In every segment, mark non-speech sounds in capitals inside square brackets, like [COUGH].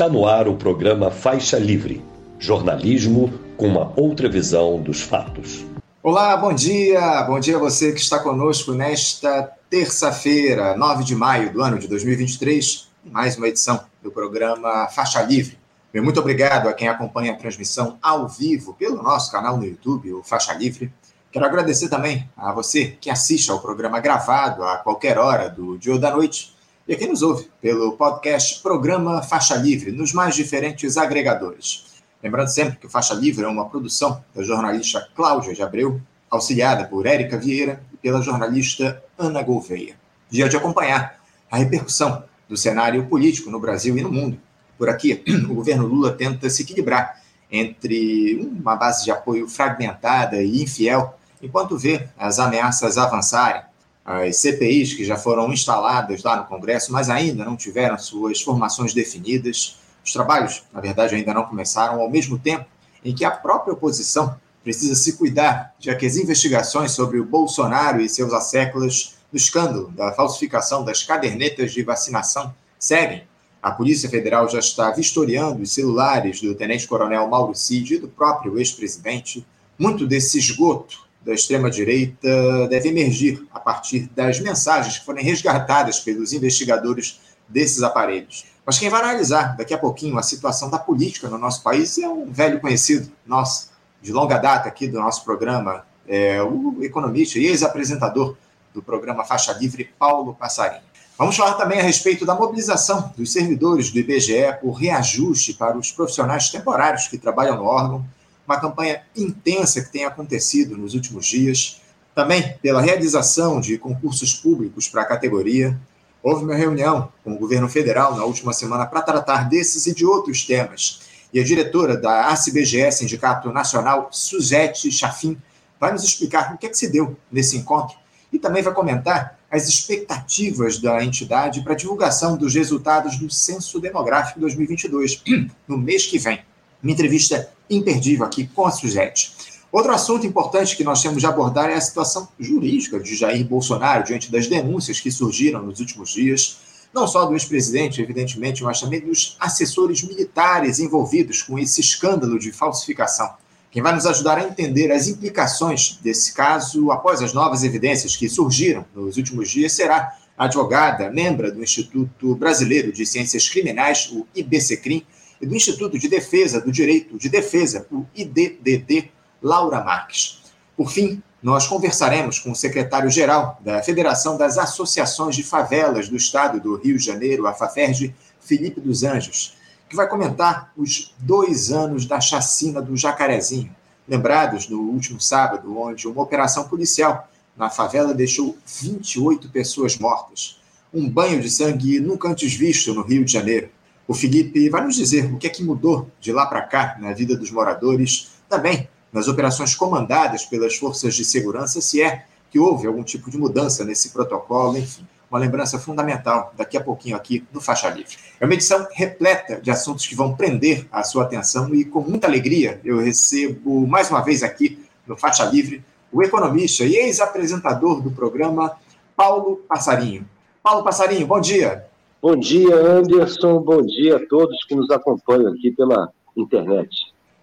Está no ar o programa Faixa Livre jornalismo com uma outra visão dos fatos. Olá, bom dia! Bom dia a você que está conosco nesta terça-feira, 9 de maio do ano de 2023, mais uma edição do programa Faixa Livre. Meu muito obrigado a quem acompanha a transmissão ao vivo pelo nosso canal no YouTube, o Faixa Livre. Quero agradecer também a você que assiste ao programa gravado a qualquer hora do dia ou da noite e quem nos ouve pelo podcast Programa Faixa Livre nos mais diferentes agregadores. Lembrando sempre que Faixa Livre é uma produção da jornalista Cláudia de Abreu, auxiliada por Érica Vieira e pela jornalista Ana Gouveia. Dia de acompanhar a repercussão do cenário político no Brasil e no mundo. Por aqui, [CLEARS THROAT] o governo Lula tenta se equilibrar entre uma base de apoio fragmentada e infiel enquanto vê as ameaças avançarem, as CPIs que já foram instaladas lá no Congresso, mas ainda não tiveram suas formações definidas, os trabalhos, na verdade, ainda não começaram, ao mesmo tempo em que a própria oposição precisa se cuidar, já que as investigações sobre o Bolsonaro e seus asséculos no escândalo da falsificação das cadernetas de vacinação seguem. A Polícia Federal já está vistoriando os celulares do tenente-coronel Mauro Cid e do próprio ex-presidente. Muito desse esgoto da extrema-direita deve emergir a partir das mensagens que forem resgatadas pelos investigadores desses aparelhos. Mas quem vai analisar daqui a pouquinho a situação da política no nosso país é um velho conhecido nosso, de longa data aqui do nosso programa, é o economista e ex-apresentador do programa Faixa Livre, Paulo Passarinho. Vamos falar também a respeito da mobilização dos servidores do IBGE por reajuste para os profissionais temporários que trabalham no órgão uma campanha intensa que tem acontecido nos últimos dias, também pela realização de concursos públicos para a categoria. Houve uma reunião com o governo federal na última semana para tratar desses e de outros temas. E a diretora da ACBGE, Sindicato Nacional, Suzete Chafim, vai nos explicar o que, é que se deu nesse encontro e também vai comentar as expectativas da entidade para a divulgação dos resultados do Censo Demográfico 2022, no mês que vem. Uma entrevista imperdível aqui com a Suzette. Outro assunto importante que nós temos de abordar é a situação jurídica de Jair Bolsonaro diante das denúncias que surgiram nos últimos dias, não só do ex-presidente, evidentemente, mas também dos assessores militares envolvidos com esse escândalo de falsificação. Quem vai nos ajudar a entender as implicações desse caso após as novas evidências que surgiram nos últimos dias será a advogada, membro do Instituto Brasileiro de Ciências Criminais, o IBCCRIM, e do Instituto de Defesa do Direito de Defesa, o IDDD, Laura Marques. Por fim, nós conversaremos com o secretário-geral da Federação das Associações de Favelas do Estado do Rio de Janeiro, a FAFERJ, Felipe dos Anjos, que vai comentar os dois anos da chacina do Jacarezinho, lembrados no último sábado, onde uma operação policial na favela deixou 28 pessoas mortas. Um banho de sangue nunca antes visto no Rio de Janeiro. O Felipe vai nos dizer o que é que mudou de lá para cá na vida dos moradores, também nas operações comandadas pelas forças de segurança, se é que houve algum tipo de mudança nesse protocolo, enfim, uma lembrança fundamental daqui a pouquinho aqui no Faixa Livre. É uma edição repleta de assuntos que vão prender a sua atenção e com muita alegria eu recebo mais uma vez aqui no Faixa Livre o economista e ex-apresentador do programa Paulo Passarinho. Paulo Passarinho, bom dia. Bom dia, Anderson. Bom dia a todos que nos acompanham aqui pela internet.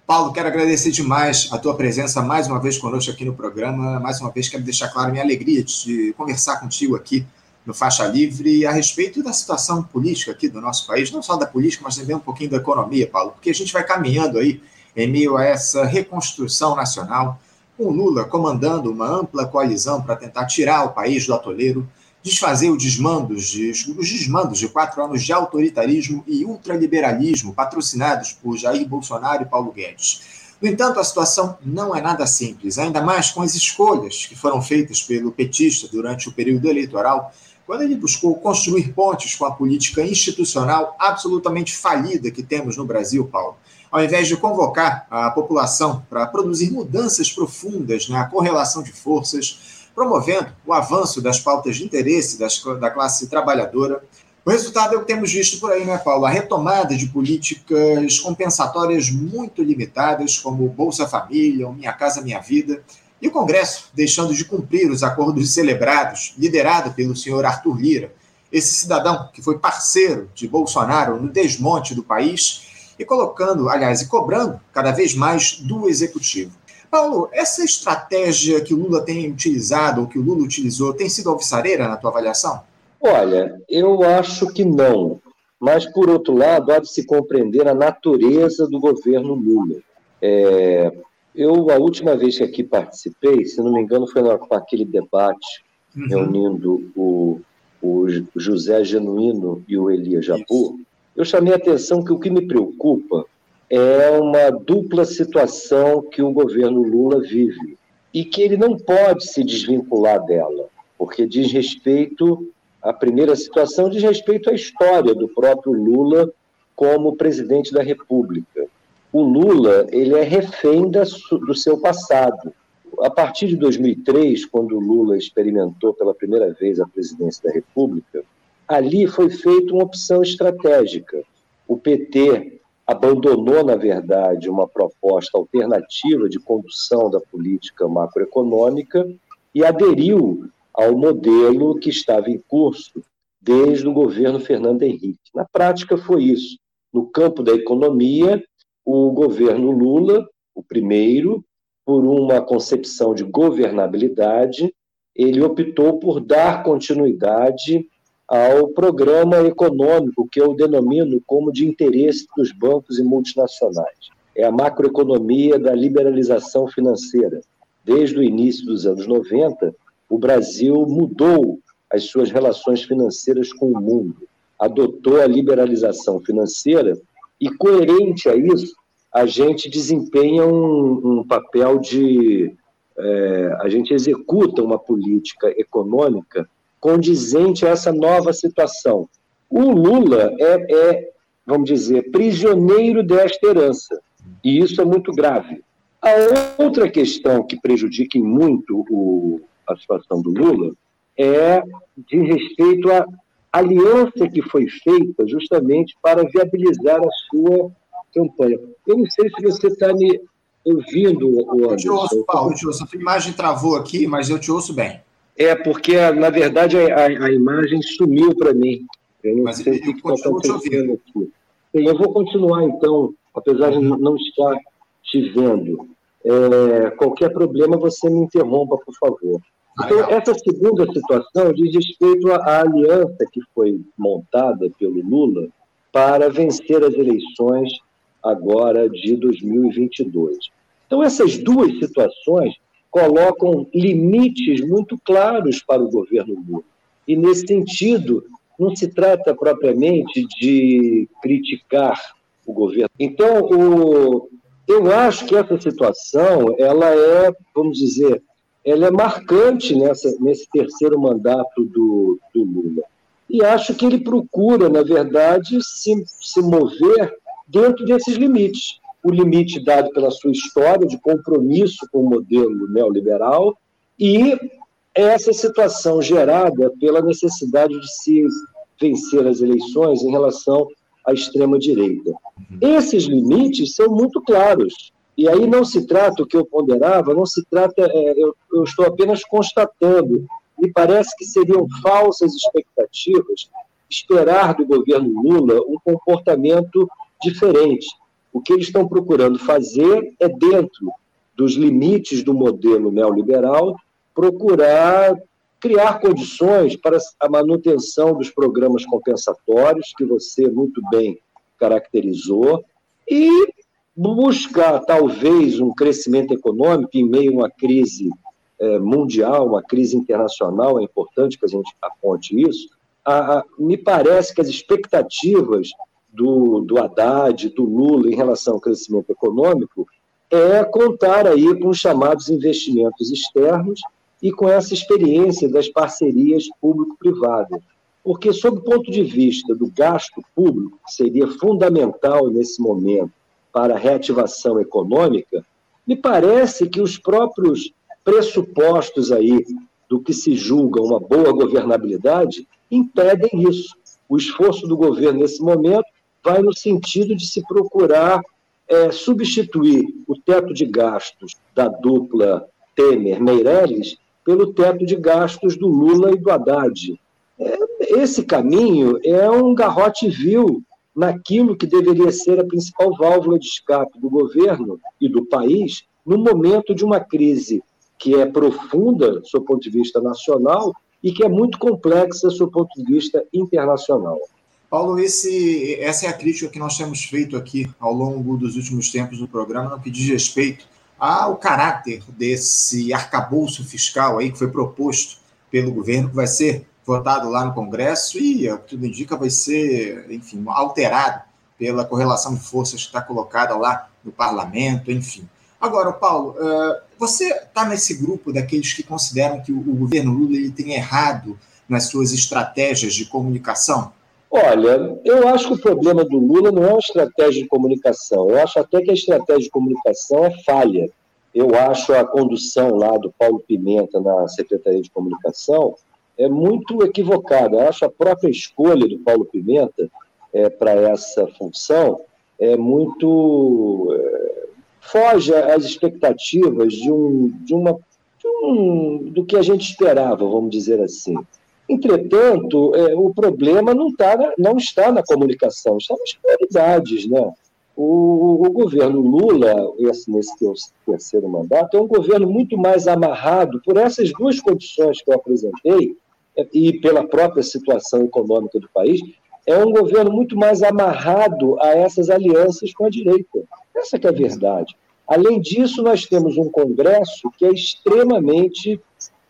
Paulo, quero agradecer demais a tua presença mais uma vez conosco aqui no programa. Mais uma vez, quero deixar claro minha alegria de conversar contigo aqui no Faixa Livre a respeito da situação política aqui do nosso país, não só da política, mas também um pouquinho da economia, Paulo, porque a gente vai caminhando aí em meio a essa reconstrução nacional, com Lula comandando uma ampla coalizão para tentar tirar o país do atoleiro desfazer os desmandos de, os desmandos de quatro anos de autoritarismo e ultraliberalismo patrocinados por Jair Bolsonaro e Paulo Guedes. No entanto, a situação não é nada simples, ainda mais com as escolhas que foram feitas pelo petista durante o período eleitoral, quando ele buscou construir pontes com a política institucional absolutamente falida que temos no Brasil, Paulo. Ao invés de convocar a população para produzir mudanças profundas na correlação de forças, promovendo o avanço das pautas de interesse das, da classe trabalhadora. O resultado é o que temos visto por aí, né, Paulo? A retomada de políticas compensatórias muito limitadas, como Bolsa Família, Minha Casa Minha Vida, e o Congresso deixando de cumprir os acordos celebrados, liderado pelo senhor Arthur Lira, esse cidadão que foi parceiro de Bolsonaro no desmonte do país e colocando, aliás, e cobrando cada vez mais do executivo. Paulo, essa estratégia que o Lula tem utilizado, ou que o Lula utilizou, tem sido alvissareira na tua avaliação? Olha, eu acho que não. Mas, por outro lado, há de se compreender a natureza do governo Lula. É, eu, a última vez que aqui participei, se não me engano, foi naquele debate uhum. reunindo o, o José Genuíno e o Elias Japur. Eu chamei a atenção que o que me preocupa é uma dupla situação que o governo Lula vive e que ele não pode se desvincular dela, porque diz respeito a primeira situação diz respeito à história do próprio Lula como presidente da República. O Lula ele é refém da, do seu passado. A partir de 2003, quando o Lula experimentou pela primeira vez a presidência da República, ali foi feita uma opção estratégica. O PT abandonou, na verdade, uma proposta alternativa de condução da política macroeconômica e aderiu ao modelo que estava em curso desde o governo Fernando Henrique. Na prática, foi isso. No campo da economia, o governo Lula, o primeiro, por uma concepção de governabilidade, ele optou por dar continuidade ao programa econômico que eu denomino como de interesse dos bancos e multinacionais. É a macroeconomia da liberalização financeira. Desde o início dos anos 90, o Brasil mudou as suas relações financeiras com o mundo, adotou a liberalização financeira e, coerente a isso, a gente desempenha um, um papel de. É, a gente executa uma política econômica condizente a essa nova situação. O Lula é, é, vamos dizer, prisioneiro desta herança, e isso é muito grave. A outra questão que prejudica muito o, a situação do Lula é de respeito à aliança que foi feita justamente para viabilizar a sua campanha. Eu não sei se você está me ouvindo, Anderson. Eu te ouço, Paulo, eu te ouço. A imagem travou aqui, mas eu te ouço bem. É, porque, na verdade, a, a imagem sumiu para mim. Eu não mas sei o que está acontecendo aqui. Bem, eu vou continuar, então, apesar de não estar te vendo. É, qualquer problema, você me interrompa, por favor. Então, essa segunda situação diz respeito à aliança que foi montada pelo Lula para vencer as eleições agora de 2022. Então, essas duas situações colocam limites muito claros para o governo Lula. E, nesse sentido, não se trata propriamente de criticar o governo. Então, o, eu acho que essa situação ela é, vamos dizer, ela é marcante nessa, nesse terceiro mandato do, do Lula. E acho que ele procura, na verdade, se, se mover dentro desses limites. O limite dado pela sua história de compromisso com o modelo neoliberal e essa situação gerada pela necessidade de se vencer as eleições em relação à extrema-direita. Esses limites são muito claros. E aí não se trata, o que eu ponderava, não se trata, é, eu, eu estou apenas constatando, me parece que seriam falsas expectativas esperar do governo Lula um comportamento diferente. O que eles estão procurando fazer é, dentro dos limites do modelo neoliberal, procurar criar condições para a manutenção dos programas compensatórios, que você muito bem caracterizou, e buscar talvez um crescimento econômico em meio a uma crise é, mundial, uma crise internacional, é importante que a gente aponte isso. A, a, me parece que as expectativas do, do Haddad, do Lula em relação ao crescimento econômico é contar aí com os chamados investimentos externos e com essa experiência das parcerias público-privadas. Porque, sob o ponto de vista do gasto público, que seria fundamental nesse momento para a reativação econômica, me parece que os próprios pressupostos aí do que se julga uma boa governabilidade impedem isso. O esforço do governo nesse momento vai no sentido de se procurar é, substituir o teto de gastos da dupla Temer-Meirelles pelo teto de gastos do Lula e do Haddad. É, esse caminho é um garrote vil naquilo que deveria ser a principal válvula de escape do governo e do país no momento de uma crise que é profunda, do seu ponto de vista nacional, e que é muito complexa, do seu ponto de vista internacional. Paulo, esse, essa é a crítica que nós temos feito aqui ao longo dos últimos tempos do programa, no que diz respeito ao caráter desse arcabouço fiscal aí que foi proposto pelo governo, que vai ser votado lá no Congresso e, o que tudo indica, vai ser, enfim, alterado pela correlação de forças que está colocada lá no parlamento, enfim. Agora, Paulo, eh, você está nesse grupo daqueles que consideram que o governo Lula ele tem errado nas suas estratégias de comunicação? Olha, eu acho que o problema do Lula não é uma estratégia de comunicação. Eu acho até que a estratégia de comunicação é falha. Eu acho a condução lá do Paulo Pimenta na Secretaria de Comunicação é muito equivocada. Eu acho a própria escolha do Paulo Pimenta é, para essa função é muito. É, foge às expectativas de, um, de uma. De um, do que a gente esperava, vamos dizer assim. Entretanto, é, o problema não, tá, não está na comunicação, está nas prioridades. Né? O, o governo Lula, esse, nesse terceiro mandato, é um governo muito mais amarrado por essas duas condições que eu apresentei é, e pela própria situação econômica do país, é um governo muito mais amarrado a essas alianças com a direita. Essa é a verdade. Além disso, nós temos um Congresso que é extremamente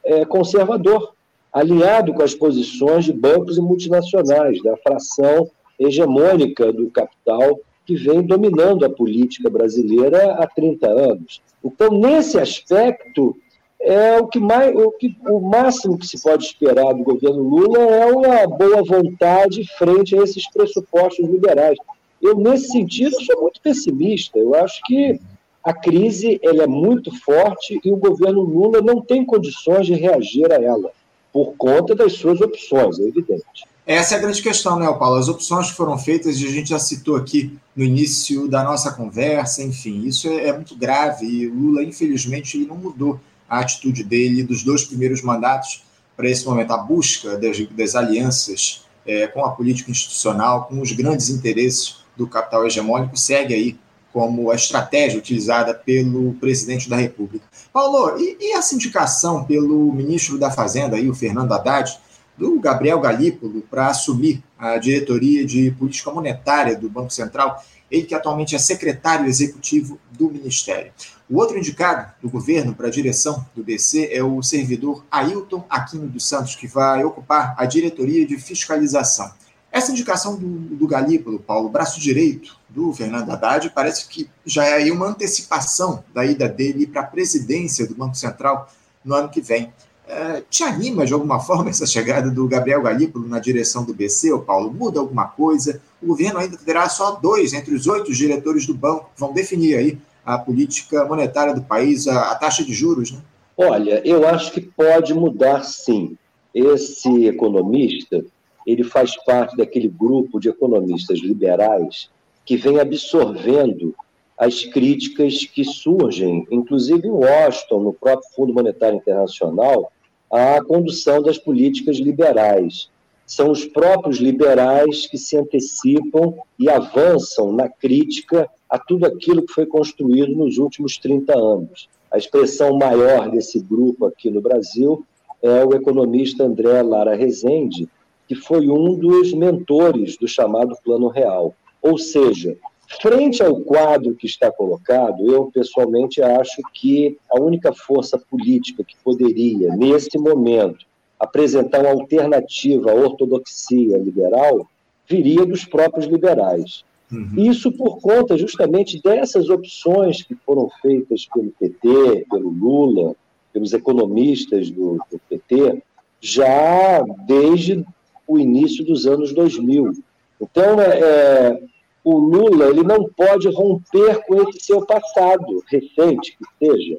é, conservador alinhado com as posições de bancos e multinacionais, da fração hegemônica do capital que vem dominando a política brasileira há 30 anos. Então, nesse aspecto, é o que mais, o, que, o máximo que se pode esperar do governo Lula é uma boa vontade frente a esses pressupostos liberais. Eu, nesse sentido, sou muito pessimista. Eu acho que a crise ela é muito forte e o governo Lula não tem condições de reagir a ela por conta das suas opções, é evidente. Essa é a grande questão, né, Paulo? As opções que foram feitas, a gente já citou aqui no início da nossa conversa, enfim, isso é, é muito grave e o Lula, infelizmente, ele não mudou a atitude dele dos dois primeiros mandatos para esse momento. A busca das, das alianças é, com a política institucional, com os grandes interesses do capital hegemônico, segue aí como a estratégia utilizada pelo presidente da República. Paulo, e, e essa indicação pelo ministro da Fazenda, aí, o Fernando Haddad, do Gabriel Galípolo, para assumir a diretoria de política monetária do Banco Central, ele que atualmente é secretário executivo do Ministério. O outro indicado do governo para a direção do BC é o servidor Ailton Aquino dos Santos, que vai ocupar a diretoria de fiscalização. Essa indicação do, do Galípolo, Paulo, braço direito do Fernando Haddad, parece que já é aí uma antecipação da ida dele para a presidência do Banco Central no ano que vem. É, te anima de alguma forma essa chegada do Gabriel Galípolo na direção do BC, Paulo? Muda alguma coisa? O governo ainda terá só dois entre os oito diretores do banco que vão definir aí a política monetária do país, a, a taxa de juros, né? Olha, eu acho que pode mudar sim. Esse economista ele faz parte daquele grupo de economistas liberais que vem absorvendo as críticas que surgem, inclusive em Washington, no próprio Fundo Monetário Internacional, à condução das políticas liberais. São os próprios liberais que se antecipam e avançam na crítica a tudo aquilo que foi construído nos últimos 30 anos. A expressão maior desse grupo aqui no Brasil é o economista André Lara Rezende, que foi um dos mentores do chamado Plano Real. Ou seja, frente ao quadro que está colocado, eu pessoalmente acho que a única força política que poderia, nesse momento, apresentar uma alternativa à ortodoxia liberal viria dos próprios liberais. Uhum. Isso por conta justamente dessas opções que foram feitas pelo PT, pelo Lula, pelos economistas do, do PT, já desde o início dos anos 2000. Então, é, é, o Lula ele não pode romper com esse seu passado recente, que seja.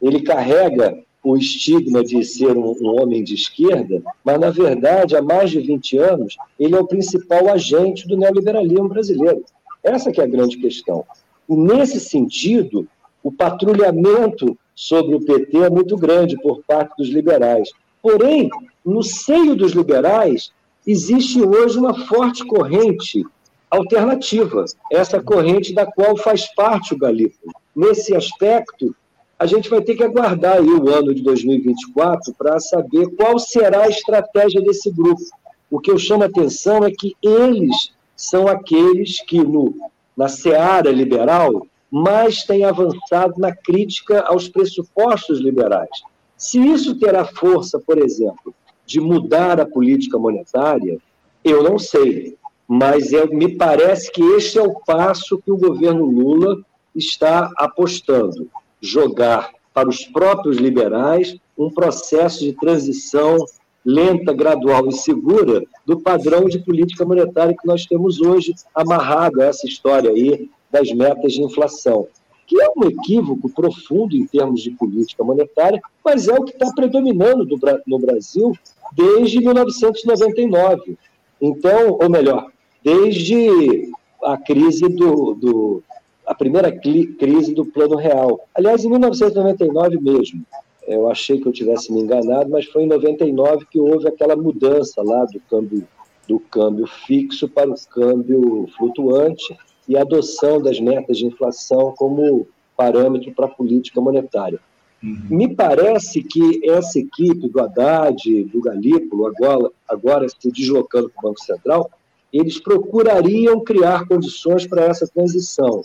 Ele carrega o estigma de ser um, um, homem de esquerda, mas, na verdade, há mais de 20 anos, ele é o principal agente do neoliberalismo brasileiro. Essa que é a grande questão. E, nesse sentido, o patrulhamento sobre o PT é muito grande por parte dos liberais. Porém, no seio dos liberais, existe hoje uma forte corrente alternativa, essa corrente da qual faz parte o Galípolo. Nesse aspecto, a gente vai ter que aguardar o ano de 2024 para saber qual será a estratégia desse grupo. O que eu chamo a atenção é que eles são aqueles que, no, na seara liberal, mais têm avançado na crítica aos pressupostos liberais. Se isso terá força, por exemplo, de mudar a política monetária, eu não sei, mas é, me parece que este é o passo que o governo Lula está apostando jogar para os próprios liberais um processo de transição lenta, gradual e segura do padrão de política monetária que nós temos hoje, amarrado a essa história aí das metas de inflação, que é um equívoco profundo em termos de política monetária, mas é o que está predominando no Brasil desde 1999. Então, ou melhor, desde a crise do, do a primeira crise do Plano Real. Aliás, em 1999 mesmo. Eu achei que eu tivesse me enganado, mas foi em 99 que houve aquela mudança lá do câmbio, do câmbio fixo para o câmbio flutuante e a adoção das metas de inflação como parâmetro para a política monetária. Uhum. Me parece que essa equipe do Haddad, do Galípolo, agora, agora se deslocando para o Banco Central, eles procurariam criar condições para essa transição.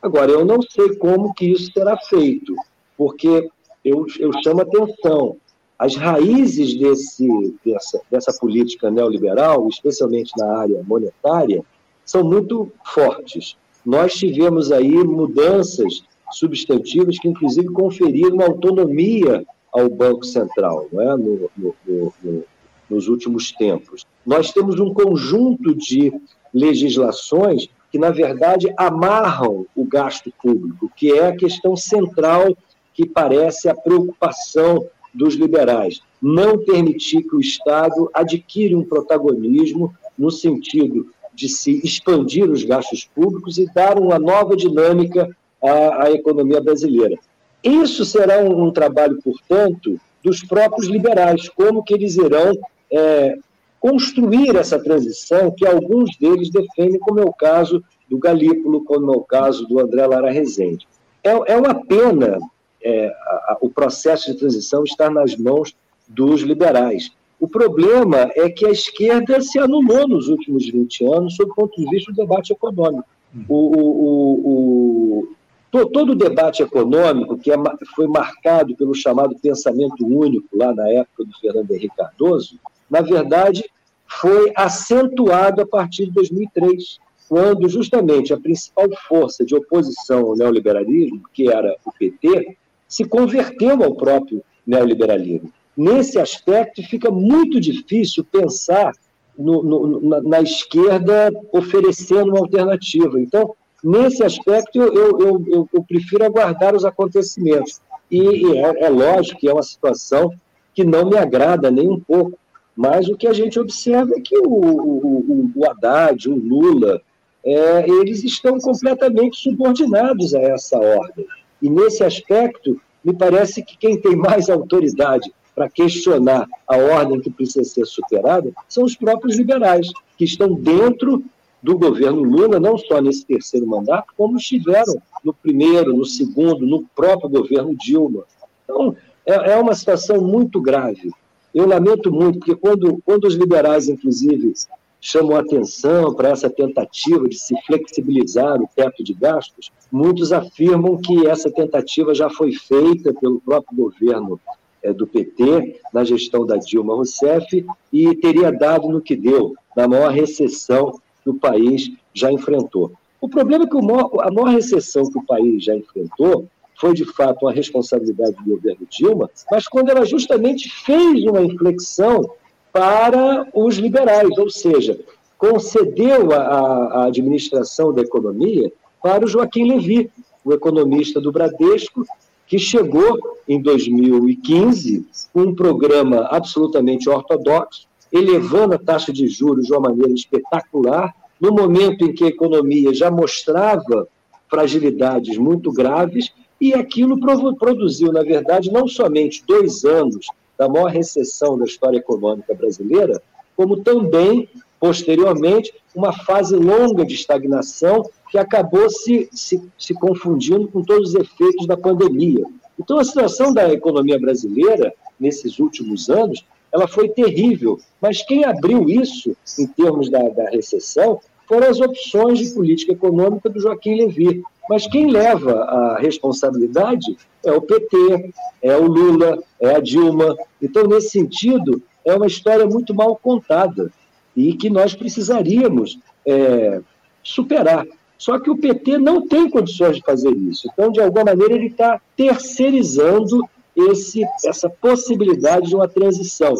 Agora, eu não sei como que isso será feito, porque eu, eu chamo atenção. As raízes desse, dessa, dessa política neoliberal, especialmente na área monetária, são muito fortes. Nós tivemos aí mudanças substantivas que, inclusive, conferiram autonomia ao Banco Central é? no, no, no, nos últimos tempos. Nós temos um conjunto de legislações que, na verdade, amarram o gasto público, que é a questão central que parece a preocupação dos liberais. Não permitir que o Estado adquire um protagonismo no sentido de se expandir os gastos públicos e dar uma nova dinâmica à, à economia brasileira. Isso será um, um, trabalho, portanto, dos próprios liberais, como que eles irão é, construir essa transição que alguns deles defendem, como é o caso do Galípolo, como é o caso do André Lara Rezende. É, é uma pena é, a, a, o processo de transição estar nas mãos dos liberais. O problema é que a esquerda se anulou nos últimos 20 anos sob o ponto de vista do debate econômico. O, o, o, todo o debate econômico, que é, foi marcado pelo chamado pensamento único lá na época do Fernando Henrique Cardoso, na verdade, foi acentuado a partir de 2003, quando justamente a principal força de oposição ao neoliberalismo, que era o PT, se converteu ao próprio neoliberalismo. Nesse aspecto, fica muito difícil pensar no, no, na, na, esquerda oferecendo uma alternativa. Então, nesse aspecto, eu, eu, eu, eu prefiro aguardar os acontecimentos. E, e é, é lógico que é uma situação que não me agrada nem um pouco, mas o que a gente observa é que o, o, o Haddad, o Lula, é, eles estão completamente subordinados a essa ordem. E nesse aspecto, me parece que quem tem mais autoridade para questionar a ordem que precisa ser superada são os próprios liberais, que estão dentro do governo Lula, não só nesse terceiro mandato, como estiveram no primeiro, no segundo, no próprio governo Dilma. Então, é, é uma situação muito grave. Eu lamento muito, porque quando, quando os liberais, inclusive, chamam atenção para essa tentativa de se flexibilizar o teto de gastos, muitos afirmam que essa tentativa já foi feita pelo próprio governo do PT, na gestão da Dilma Rousseff, e teria dado no que deu, na maior recessão que o país já enfrentou. O problema é que a maior recessão que o país já enfrentou foi de fato uma responsabilidade do governo Dilma, mas quando ela justamente fez uma inflexão para os liberais, ou seja, concedeu a, a administração da economia para o Joaquim Levy, o economista do Bradesco, que chegou em 2015 com um programa absolutamente ortodoxo, elevando a taxa de juros de uma maneira espetacular, no momento em que a economia já mostrava fragilidades muito graves e aquilo produziu, na verdade, não somente dois anos da maior recessão da história econômica brasileira, como também, posteriormente, uma fase longa de estagnação que acabou se, se, se confundindo com todos os efeitos da pandemia. Então, a situação da economia brasileira, nesses últimos anos, ela foi terrível. Mas quem abriu isso, em termos da, da recessão, foram as opções de política econômica do Joaquim Levy. Mas quem leva a responsabilidade é o PT, é o Lula, é a Dilma. Então, nesse sentido, é uma história muito mal contada e que nós precisaríamos é, superar. Só que o PT não tem condições de fazer isso. Então, de alguma maneira, ele está terceirizando esse, essa possibilidade de uma transição.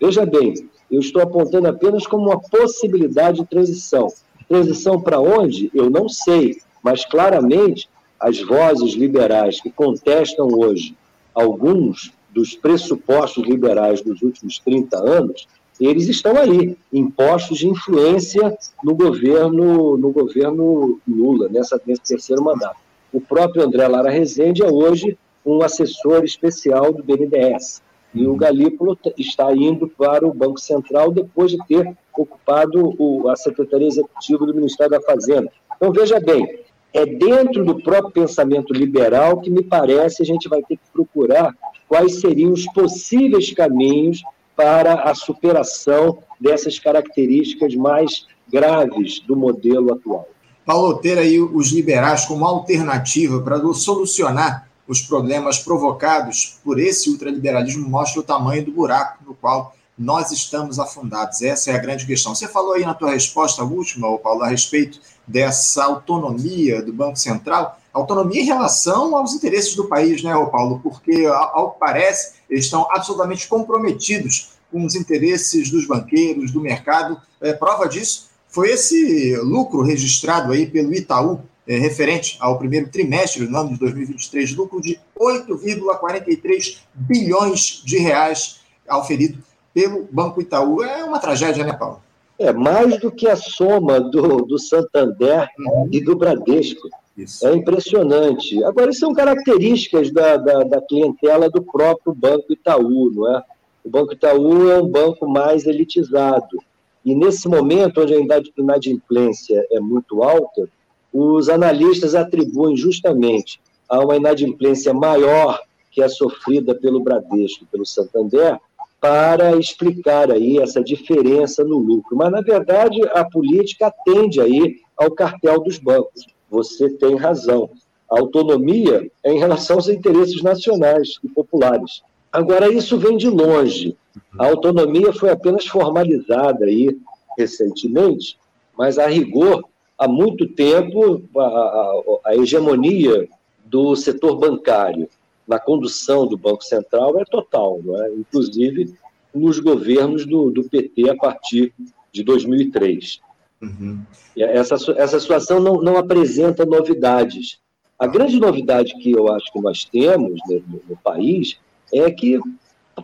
Veja bem, eu estou apontando apenas como uma possibilidade de transição. Transição para onde? Eu não sei, mas claramente as vozes liberais que contestam hoje alguns dos pressupostos liberais dos últimos 30 anos eles estão aí, impostos de influência no governo, no governo Lula, nessa, nesse terceiro mandato. O próprio André Lara Rezende é hoje um assessor especial do BNDES. E o Galípolo está indo para o Banco Central depois de ter ocupado o, a Secretaria Executiva do Ministério da Fazenda. Então, veja bem, é dentro do próprio pensamento liberal que me parece a gente vai ter que procurar quais seriam os possíveis caminhos para a superação dessas características mais graves do modelo atual. Paulo, ter aí os liberais como alternativa para solucionar os problemas provocados por esse ultraliberalismo mostra o tamanho do buraco no qual nós estamos afundados. Essa é a grande questão. Você falou aí na tua resposta última, Paulo, a respeito dessa autonomia do Banco Central, autonomia em relação aos interesses do país, né, Paulo? Porque, ao que parece, eles estão absolutamente comprometidos com os interesses dos banqueiros, do mercado. É, prova disso foi esse lucro registrado aí pelo Itaú, é, referente ao primeiro trimestre do ano de 2023, lucro de 8,43 bilhões de reais auferido pelo Banco Itaú. É uma tragédia, né, Paulo? É mais do que a soma do, do Santander uhum. e do Bradesco. Isso. É impressionante. Agora, isso são características da, da, da, clientela do próprio Banco Itaú, não é? O Banco Itaú é um banco mais elitizado. E nesse momento, onde a inadimplência é muito alta, os analistas atribuem justamente a uma inadimplência maior que é sofrida pelo Bradesco, pelo Santander, para explicar aí essa diferença no lucro. Mas, na verdade, a política atende aí ao cartel dos bancos você tem razão. A autonomia é em relação aos interesses nacionais e populares. Agora, isso vem de longe. A autonomia foi apenas formalizada aí recentemente, mas, a rigor, há muito tempo, a, a, a hegemonia do setor bancário na condução do Banco Central é total, é? inclusive nos governos do, do PT a partir de 2003. Uhum. Essa, essa situação não, não apresenta novidades. A grande novidade que eu acho que nós temos né, no, no, país é que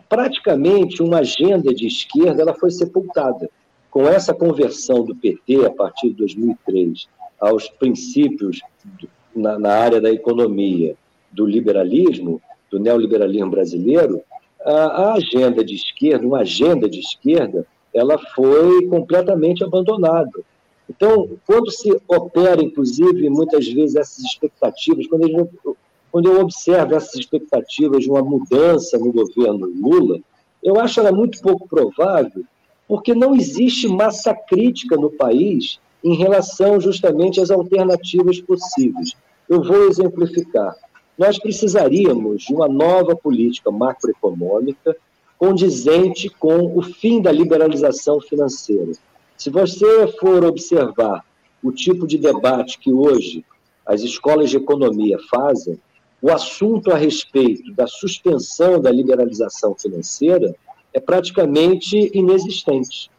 praticamente uma agenda de esquerda ela foi sepultada. Com essa conversão do PT a partir de 2003 aos princípios do, na, na área da economia do liberalismo, do neoliberalismo brasileiro, a, a agenda de esquerda, uma agenda de esquerda, ela foi completamente abandonada. Então, quando se opera, inclusive, muitas vezes essas expectativas, quando eu, quando eu observo essas expectativas de uma mudança no governo Lula, eu acho ela muito pouco provável, porque não existe massa crítica no país em relação justamente às alternativas possíveis. Eu vou exemplificar. Nós precisaríamos de uma nova política macroeconômica condizente com o fim da liberalização financeira. Se você for observar o tipo de debate que hoje as escolas de economia fazem, o assunto a respeito da suspensão da liberalização financeira é praticamente inexistente.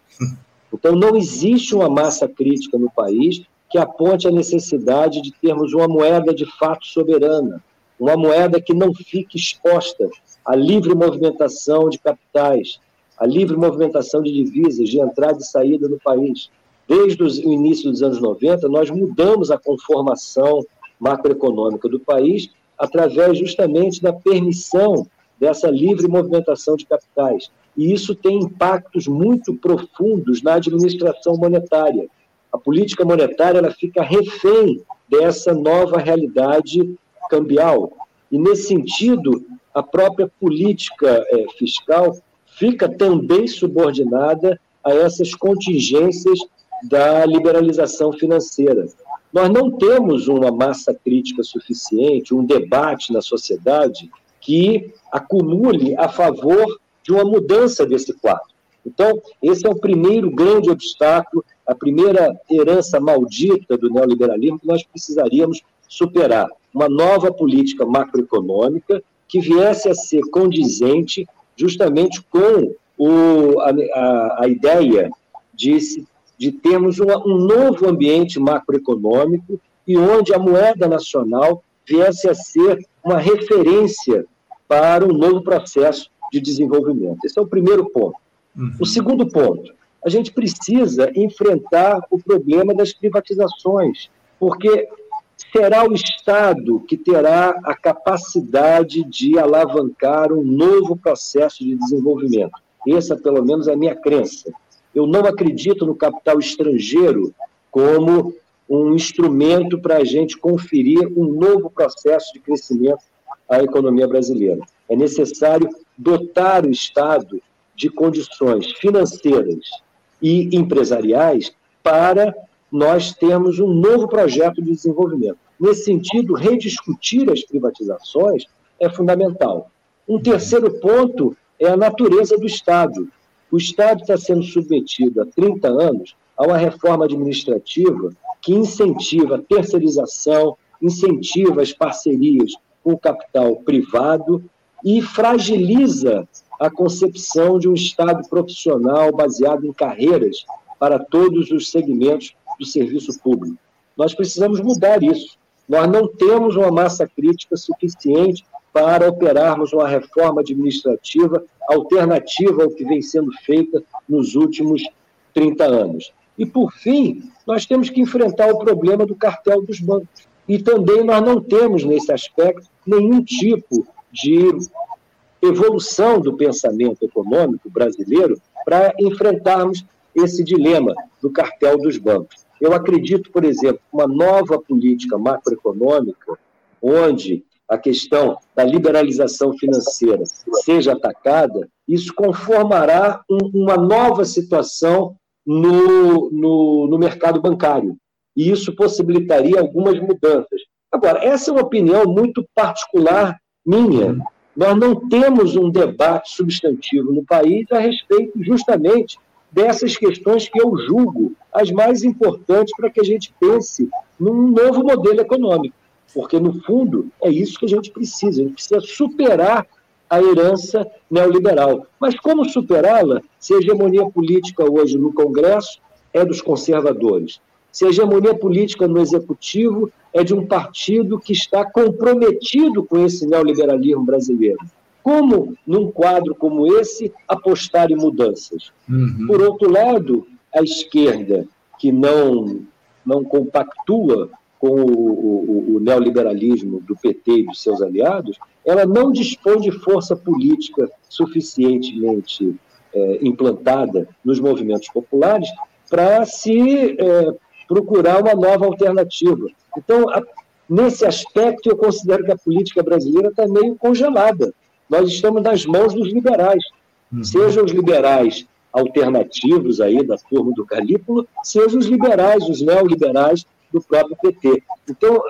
Então, não existe uma massa crítica no país que aponte a necessidade de termos uma moeda de fato soberana, uma moeda que não fique exposta à livre movimentação de capitais, a livre movimentação de divisas, de entrada e saída no país. Desde o início dos anos 90, nós mudamos a conformação macroeconômica do país através justamente da permissão dessa livre movimentação de capitais. e isso tem impactos muito profundos na administração monetária. A política monetária ela fica refém dessa nova realidade cambial. E, nesse sentido, a própria política é, fiscal fica também subordinada a essas contingências da liberalização financeira. Nós não temos uma massa crítica suficiente, um debate na sociedade que acumule a favor de uma mudança desse quadro. Então, esse é o primeiro grande obstáculo, a primeira herança maldita do neoliberalismo que nós precisaríamos superar. Uma nova política macroeconômica que viesse a ser condizente justamente com o, a, a, a ideia de, de termos uma, um novo ambiente macroeconômico e onde a moeda nacional viesse a ser uma referência para um novo processo de desenvolvimento. Esse é o primeiro ponto. Uhum. O segundo ponto, a gente precisa enfrentar o problema das privatizações, porque será o Estado que terá a capacidade de alavancar um novo processo de desenvolvimento. Essa, pelo menos, é a minha crença. Eu não acredito no capital estrangeiro como um instrumento para a gente conferir um novo processo de crescimento à economia brasileira. É necessário dotar o Estado de condições financeiras e empresariais para nós termos um novo projeto de desenvolvimento. Nesse sentido, rediscutir as privatizações é fundamental. Um terceiro ponto é a natureza do Estado. O Estado está sendo submetido há 30 anos a uma reforma administrativa que incentiva a terceirização, incentiva as parcerias com o capital privado e fragiliza a concepção de um Estado profissional baseado em carreiras para todos os segmentos do serviço público. Nós precisamos mudar isso. Nós não temos uma massa crítica suficiente para operarmos uma reforma administrativa alternativa ao que vem sendo feita nos últimos 30 anos. E, por fim, nós temos que enfrentar o problema do cartel dos bancos. E também nós não temos, nesse aspecto, nenhum tipo de evolução do pensamento econômico brasileiro para enfrentarmos esse dilema do cartel dos bancos. Eu acredito, por exemplo, uma nova política macroeconômica, onde a questão da liberalização financeira seja atacada, isso conformará um, uma nova situação no, no, no mercado bancário. E isso possibilitaria algumas mudanças. Agora, essa é uma opinião muito particular minha. Nós não temos um debate substantivo no país a respeito justamente dessas questões que eu julgo as mais importantes para que a gente pense num novo modelo econômico. Porque, no fundo, é isso que a gente precisa. A gente precisa superar a herança neoliberal. Mas como superá-la se a hegemonia política hoje no Congresso é dos conservadores? Se a hegemonia política no Executivo é de um partido que está comprometido com esse neoliberalismo brasileiro? Como, num quadro como esse, apostar em mudanças? Uhum. Por outro lado, a esquerda, que não, não compactua com o, o, o, neoliberalismo do PT e dos seus aliados, ela não dispõe de força política suficientemente é, implantada nos movimentos populares para se é, procurar uma nova alternativa. Então, a, nesse aspecto, eu considero que a política brasileira está meio congelada. Nós estamos nas mãos dos liberais, uhum. sejam os liberais alternativos aí da turma do Calípolo, sejam os liberais, os neoliberais do próprio PT. Então,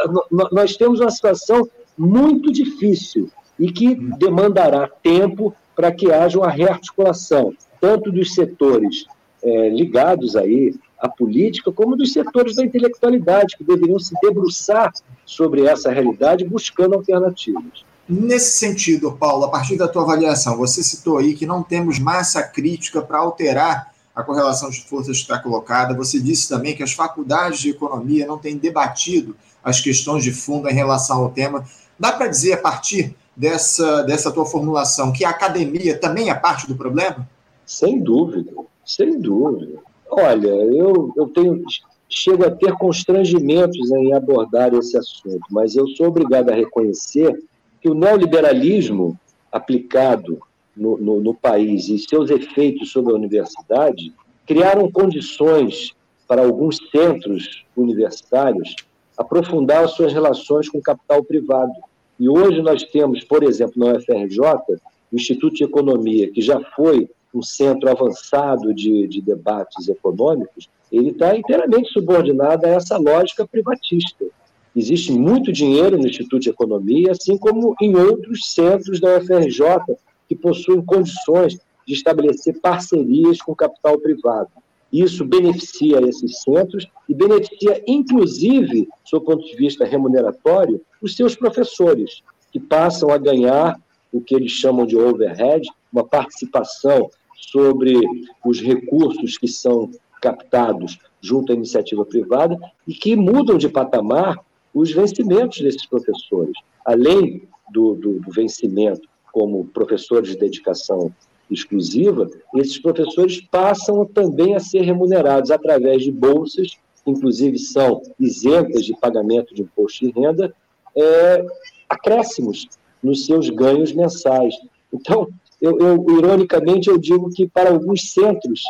nós temos uma situação muito difícil e que demandará tempo para que haja uma rearticulação, tanto dos setores é, ligados aí à política, como dos setores da intelectualidade, que deveriam se debruçar sobre essa realidade buscando alternativas. Nesse sentido, Paulo, a partir da tua avaliação, você citou aí que não temos massa crítica para alterar a correlação de forças está colocada. Você disse também que as faculdades de economia não têm debatido as questões de fundo em relação ao tema. Dá para dizer, a partir dessa, dessa tua formulação, que a academia também é parte do problema? Sem dúvida, sem dúvida. Olha, eu, eu tenho chego a ter constrangimentos em abordar esse assunto, mas eu sou obrigado a reconhecer que o neoliberalismo aplicado no, no, no país e seus efeitos sobre a universidade criaram condições para alguns centros universitários aprofundar as suas relações com o capital privado. E hoje nós temos, por exemplo, na UFRJ, o Instituto de Economia, que já foi um centro avançado de, de debates econômicos, ele está inteiramente subordinado a essa lógica privatista. Existe muito dinheiro no Instituto de Economia, assim como em outros centros da UFRJ, que possuem condições de estabelecer parcerias com capital privado. Isso beneficia esses centros e beneficia, inclusive, do ponto de vista remuneratório, os seus professores, que passam a ganhar o que eles chamam de overhead, uma participação sobre os recursos que são captados junto à iniciativa privada e que mudam de patamar os vencimentos desses professores. Além do, do, do vencimento como professores de dedicação exclusiva, esses professores passam também a ser remunerados através de bolsas, inclusive são isentas de pagamento de imposto de renda, é, acréscimos nos seus ganhos mensais. Então, eu, eu, ironicamente, eu digo que para alguns centros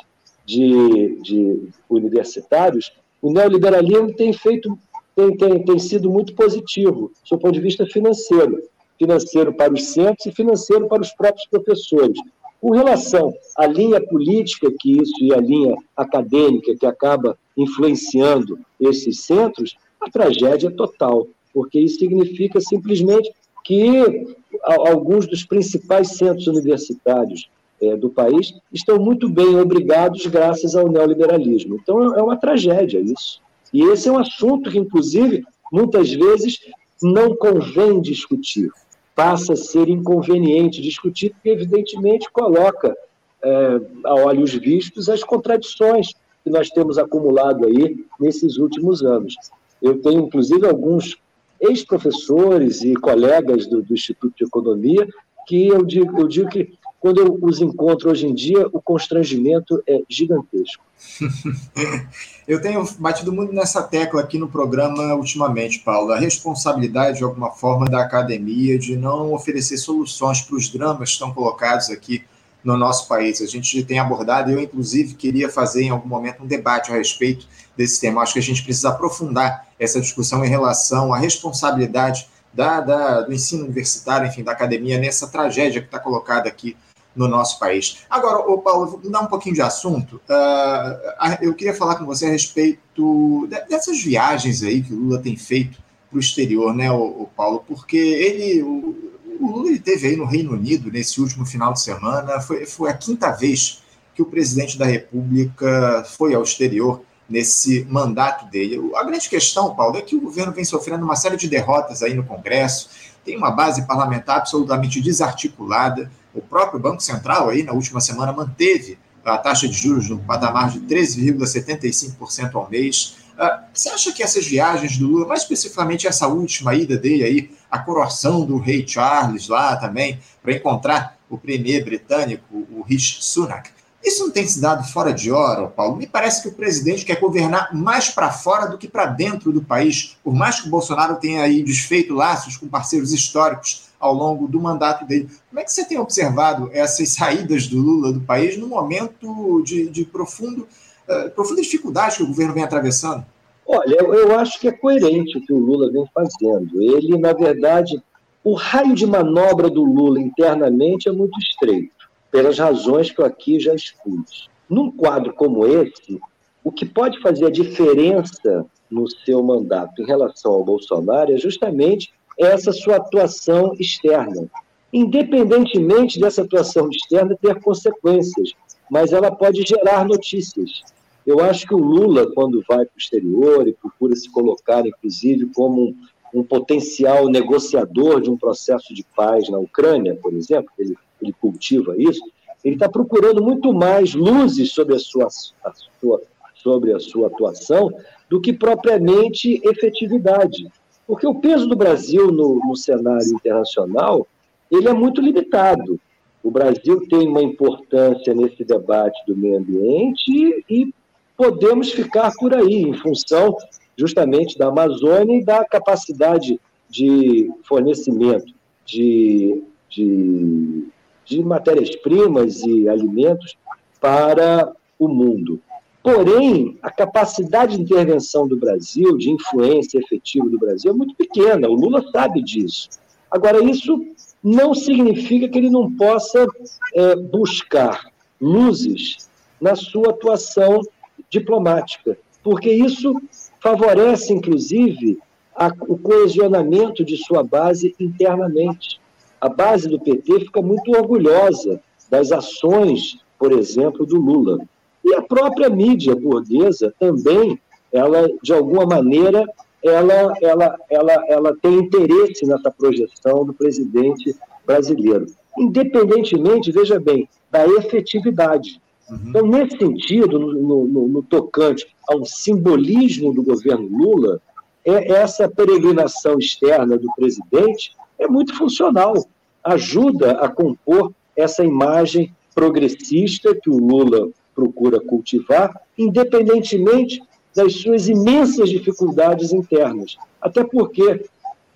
de, de universitários, o neoliberalismo tem feito tem, tem, tem sido muito positivo, do ponto de vista financeiro. Financeiro para os centros e financeiro para os próprios professores. Com relação à linha política que isso e a linha acadêmica que acaba influenciando esses centros, a tragédia é total, porque isso significa simplesmente que alguns dos principais centros universitários é, do país estão muito bem obrigados graças ao neoliberalismo. Então é uma tragédia isso. E esse é um assunto que, inclusive, muitas vezes não convém discutir. Passa a ser inconveniente discutir, porque, evidentemente, coloca é, a olhos vistos as contradições que nós temos acumulado aí nesses últimos anos. Eu tenho, inclusive, alguns ex-professores e colegas do, do, Instituto de Economia que eu digo, eu digo que quando eu os encontro hoje em dia, o constrangimento é gigantesco. [LAUGHS] eu tenho batido muito nessa tecla aqui no programa ultimamente, Paulo, a responsabilidade, de alguma forma, da academia de não oferecer soluções para os dramas que estão colocados aqui no nosso país. A gente tem abordado, eu, inclusive, queria fazer em algum momento um debate a respeito desse tema. Acho que a gente precisa aprofundar essa discussão em relação à responsabilidade da, da, do ensino universitário, enfim, da academia, nessa tragédia que está colocada aqui no nosso país. Agora, ô Paulo, vou mudar um pouquinho de assunto. Uh, eu queria falar com você a respeito dessas viagens aí que o Lula tem feito para o exterior, né, ô, Paulo? Porque ele, o, o Lula ele teve aí no Reino Unido nesse último final de semana, foi, foi a quinta vez que o presidente da República foi ao exterior nesse mandato dele. A grande questão, Paulo, é que o governo vem sofrendo uma série de derrotas aí no Congresso, tem uma base parlamentar absolutamente desarticulada. O próprio Banco Central, aí, na última semana, manteve a taxa de juros no patamar de 13,75% ao mês. Uh, você acha que essas viagens do Lula, mais especificamente essa última ida dele aí, a coroação do rei Charles lá também, para encontrar o premier britânico, o Rishi Sunak, isso não tem se dado fora de hora, Paulo? Me parece que o presidente quer governar mais para fora do que para dentro do país, por mais que o Bolsonaro tenha aí desfeito laços com parceiros históricos ao longo do mandato dele. Como é que você tem observado essas [LAUGHS] saídas do Lula do país no momento de, de profundo, uh, profunda dificuldade que o governo vem atravessando? Olha, eu, eu acho que é coerente o que o Lula vem fazendo. Ele, na verdade, o raio de manobra do Lula internamente é muito estreito pelas razões que eu aqui já expus. Num quadro como esse, o que pode fazer a diferença no seu mandato em relação ao Bolsonaro é justamente essa sua atuação externa. Independentemente dessa atuação externa ter consequências, mas ela pode gerar notícias. Eu acho que o Lula, quando vai para o exterior e procura se colocar, inclusive, como um, um potencial negociador de um processo de paz na Ucrânia, por exemplo, ele ele cultiva isso, ele está procurando muito mais luzes sobre a sua, a sua, sobre a sua atuação do que propriamente efetividade. Porque o peso do Brasil no, no cenário internacional ele é muito limitado. O Brasil tem uma importância nesse debate do meio ambiente e, podemos ficar por aí, em função justamente da Amazônia e da capacidade de fornecimento de, de de matérias-primas e alimentos para o mundo. Porém, a capacidade de intervenção do Brasil, de influência efetiva do Brasil, é muito pequena. O Lula sabe disso. Agora, isso não significa que ele não possa é, buscar luzes na sua atuação diplomática, porque isso favorece, inclusive, a, o coesionamento de sua base internamente. A base do PT fica muito orgulhosa das ações, por exemplo, do Lula. E a própria mídia burguesa também, ela, de alguma maneira, ela, ela, ela, ela tem interesse nessa projeção do presidente brasileiro. Independentemente, veja bem, da efetividade. Uhum. Então, nesse sentido, no, no, no, tocante ao simbolismo do governo Lula, é essa peregrinação externa do presidente é muito funcional, ajuda a compor essa imagem progressista que o Lula procura cultivar, independentemente das suas imensas dificuldades internas. Até porque,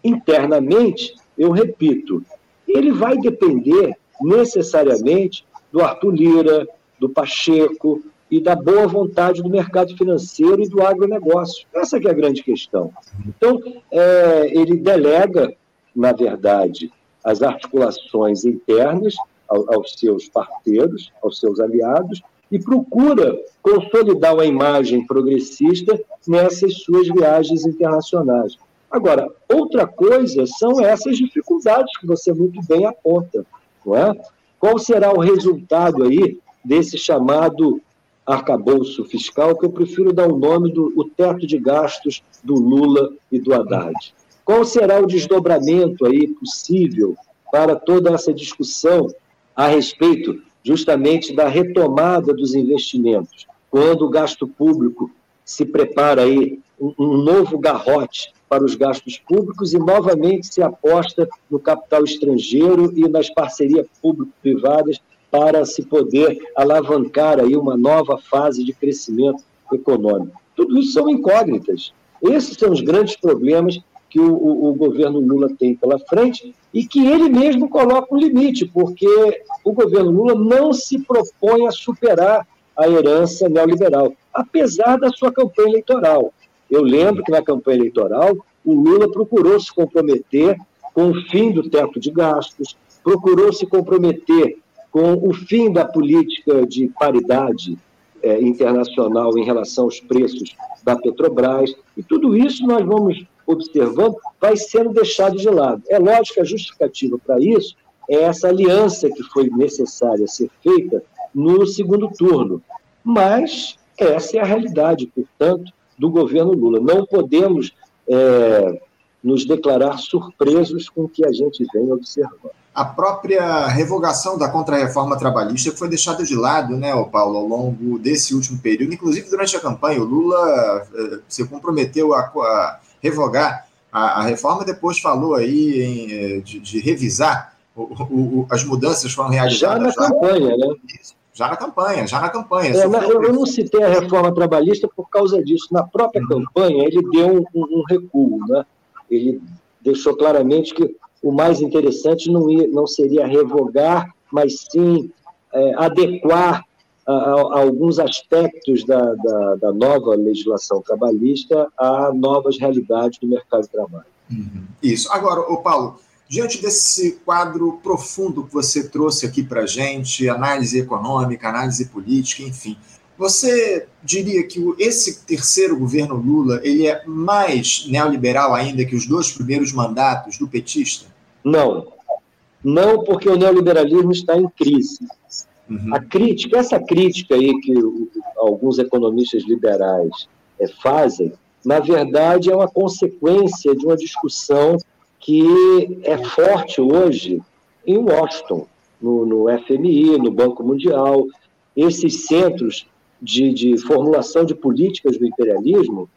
internamente, eu repito, ele vai depender necessariamente do Arthur Lira, do Pacheco e da boa vontade do mercado financeiro e do agronegócio. Essa é a grande questão. Então, é, ele delega, na verdade, as articulações internas aos seus parceiros, aos seus aliados, e procura consolidar uma imagem progressista nessas suas viagens internacionais. Agora, outra coisa são essas dificuldades que você muito bem aponta, não é? Qual será o resultado aí desse chamado arcabouço fiscal, que eu prefiro dar o nome do o teto de gastos do Lula e do Haddad? Qual será o desdobramento aí possível para toda essa discussão a respeito justamente da retomada dos investimentos, quando o gasto público se prepara aí um, novo garrote para os gastos públicos e novamente se aposta no capital estrangeiro e nas parcerias público-privadas para se poder alavancar aí uma nova fase de crescimento econômico. Tudo isso são incógnitas. Esses são os grandes problemas que o, o, o, governo Lula tem pela frente e que ele mesmo coloca um limite, porque o governo Lula não se propõe a superar a herança neoliberal, apesar da sua campanha eleitoral. Eu lembro que na campanha eleitoral o Lula procurou se comprometer com o fim do teto de gastos, procurou se comprometer com o fim da política de paridade é, internacional em relação aos preços da Petrobras, e tudo isso nós vamos observando, vai sendo deixado de lado. É lógico que a justificativa para isso é essa aliança que foi necessária ser feita no segundo turno. Mas essa é a realidade, portanto, do governo Lula. Não podemos é, nos declarar surpresos com o que a gente vem observando. A própria revogação da contrarreforma trabalhista foi deixada de lado, né, Paulo, ao longo desse último período. Inclusive, durante a campanha, o Lula é, se comprometeu a, a revogar a, a, reforma, depois falou aí em, é, de, de revisar o, o, as mudanças foram realizadas. Já na campanha, né? Já na campanha, já na campanha. É, na, eu, não citei a reforma trabalhista por causa disso. Na própria uhum. campanha, ele deu um, um, um, recuo, né? Ele deixou claramente que o mais interessante não, ia, não seria revogar, mas sim é, adequar a, a, alguns aspectos da, da, da, nova legislação trabalhista a novas realidades do mercado de trabalho. Uhum. Isso. Agora, o Paulo, diante desse quadro profundo que você trouxe aqui para a gente, análise econômica, análise política, enfim, você diria que esse terceiro governo Lula ele é mais neoliberal ainda que os dois primeiros mandatos do petista? Não. Não, porque o neoliberalismo está em crise. Uhum. A crítica, essa crítica aí que alguns economistas liberais é, fazem, na verdade é uma consequência de uma discussão que é forte hoje em Washington, no, no FMI, no Banco Mundial. Esses centros de, de formulação de políticas do imperialismo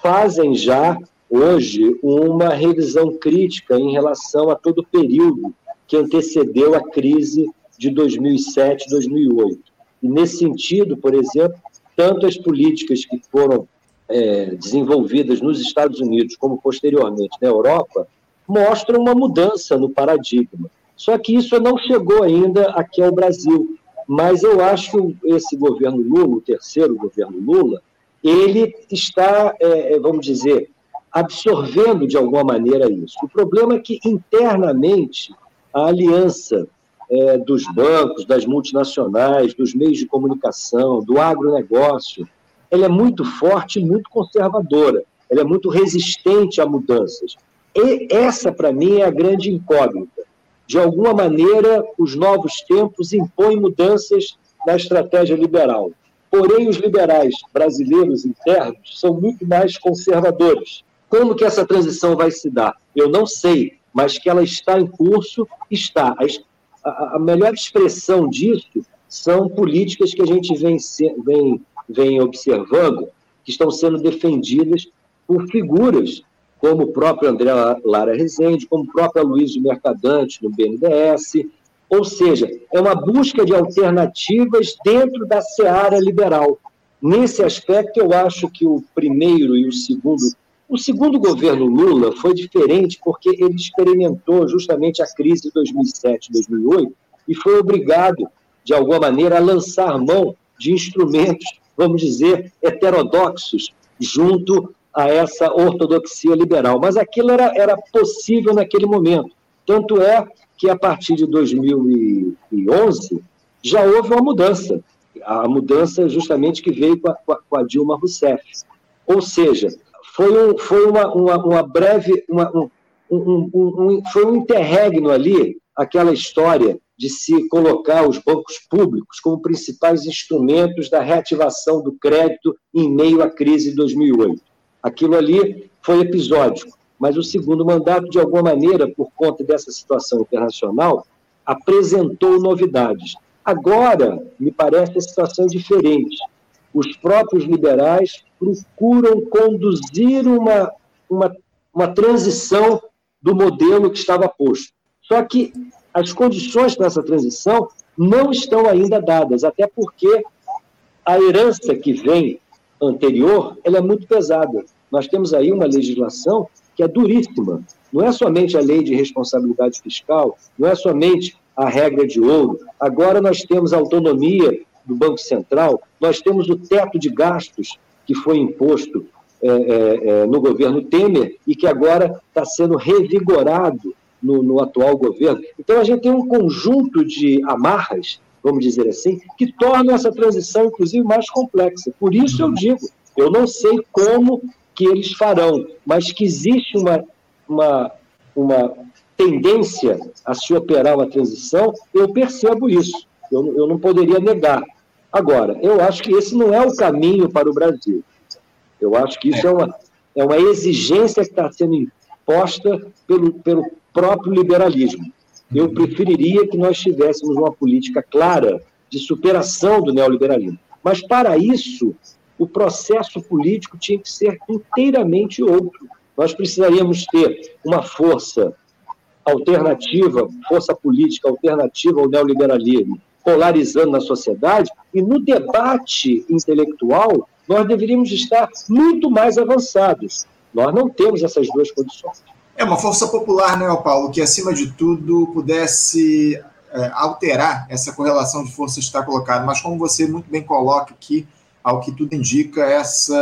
fazem já hoje uma revisão crítica em relação a todo o período que antecedeu a crise de 2007, 2008. E nesse sentido, por exemplo, tanto as políticas que foram é, desenvolvidas nos Estados Unidos como posteriormente na Europa mostram uma mudança no paradigma. Só que isso não chegou ainda aqui ao Brasil. Mas eu acho que esse governo Lula, o terceiro governo Lula, ele está, é, é, vamos dizer, absorvendo de alguma maneira isso. O problema é que internamente a aliança é, dos bancos, das multinacionais, dos meios de comunicação, do agronegócio, ela é muito forte e muito conservadora, ela é muito resistente a mudanças. E essa, para mim, é a grande incógnita. De alguma maneira, os novos tempos impõem mudanças na estratégia liberal. Porém, os liberais brasileiros internos são muito mais conservadores. Como que essa transição vai se dar? Eu não sei, mas que ela está em curso, está. A, melhor expressão disso são políticas que a gente vem, vem, vem observando, que estão sendo defendidas por figuras como o próprio André Lara Rezende, como o próprio Luiz Mercadante no BNDES, ou seja, é uma busca de alternativas dentro da seara liberal. Nesse aspecto, eu acho que o primeiro e o segundo. O segundo governo Lula foi diferente porque ele experimentou justamente a crise de 2007, 2008 e foi obrigado, de alguma maneira, a lançar mão de instrumentos, vamos dizer, heterodoxos, junto a essa ortodoxia liberal. Mas aquilo era, era possível naquele momento. Tanto é que, a partir de 2011, já houve uma mudança. A mudança justamente que veio com a, com a Dilma Rousseff. Ou seja, foi, um, foi uma, uma, uma breve. Uma, um, um, um, foi um interregno ali, aquela história de se colocar os bancos públicos como principais instrumentos da reativação do crédito em meio à crise de 2008. Aquilo ali foi episódico, mas o segundo mandato, de alguma maneira, por conta dessa situação internacional, apresentou novidades. Agora, me parece a situação diferente. Os próprios liberais procuram conduzir uma, uma, uma transição do modelo que estava posto. Só que as condições para essa transição não estão ainda dadas, até porque a herança que vem anterior ela é muito pesada. Nós temos aí uma legislação que é duríssima. Não é somente a lei de responsabilidade fiscal, não é somente a regra de ouro. Agora nós temos a autonomia do Banco Central, nós temos o teto de gastos que foi imposto é, é, é no governo Temer e que agora está sendo revigorado no, no, atual governo. Então a gente tem um conjunto de amarras, vamos dizer assim, que tornam essa transição, inclusive, mais complexa. Por isso eu digo, eu não sei como que eles farão, mas que existe uma, uma, uma tendência a se operar uma transição, eu percebo isso, eu, eu não poderia negar. Agora, eu acho que esse não é o caminho para o Brasil. Eu acho que isso é uma, é uma exigência que está sendo imposta pelo, pelo próprio liberalismo. Eu preferiria que nós tivéssemos uma política clara de superação do neoliberalismo. Mas, para isso, o processo político tinha que ser inteiramente outro. Nós precisaríamos ter uma força alternativa, força política alternativa ao neoliberalismo, polarizando na sociedade, e no debate intelectual nós deveríamos estar muito mais avançados. Nós não temos essas duas condições. É uma força popular, né, Paulo, que acima de tudo pudesse é, alterar essa correlação de forças que está colocada. Mas como você muito bem coloca aqui, ao que tudo indica, essa,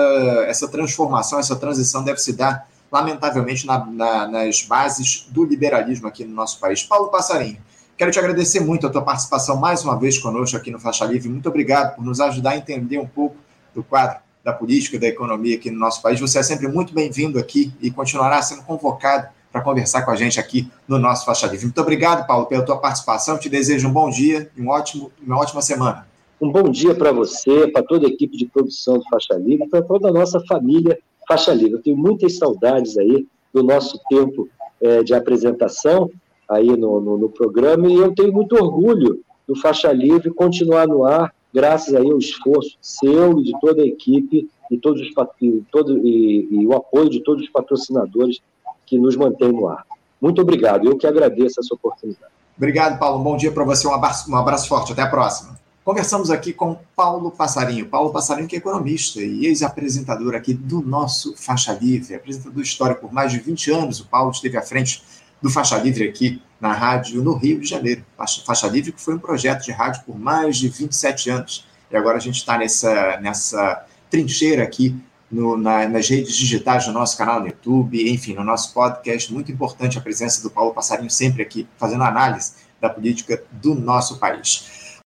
essa transformação, essa transição deve se dar, lamentavelmente, na, na, nas bases do liberalismo aqui no nosso país. Paulo Passarinho, quero te agradecer muito a tua participação mais uma vez conosco aqui no Faixa Livre. Muito obrigado por nos ajudar a entender um pouco do quadro da política, da economia aqui no nosso país. Você é sempre muito bem-vindo aqui e continuará sendo convocado para conversar com a gente aqui no nosso Faixa Livre. Muito obrigado, Paulo, pela tua participação. Te desejo um bom dia e um ótimo, uma ótima semana. Um bom dia para você, para toda a equipe de produção do Faixa Livre, para toda a nossa família Faixa Livre. Eu tenho muitas saudades aí do nosso tempo é, de apresentação aí no, no, no, programa e eu tenho muito orgulho do Faixa Livre continuar no ar, graças aí ao esforço seu e de toda a equipe e, todos os, e, todo, e, e o apoio de todos os patrocinadores que nos mantém no ar. Muito obrigado, eu que agradeço essa oportunidade. Obrigado, Paulo. Um bom dia para você, um abraço, um abraço forte. Até a próxima. Conversamos aqui com Paulo Passarinho. Paulo Passarinho, que é economista e ex-apresentador aqui do nosso Faixa Livre, apresentador histórico por mais de 20 anos. O Paulo esteve à frente do Faixa Livre aqui na rádio no Rio de Janeiro. Faixa, Livre, que foi um projeto de rádio por mais de 27 anos. E agora a gente está nessa, nessa trincheira aqui no, na, nas redes digitais do nosso canal no YouTube, enfim, no nosso podcast. Muito importante a presença do Paulo Passarinho sempre aqui, fazendo análise da política do nosso país.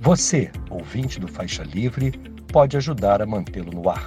Você, ouvinte do Faixa Livre, pode ajudar a mantê-lo no ar.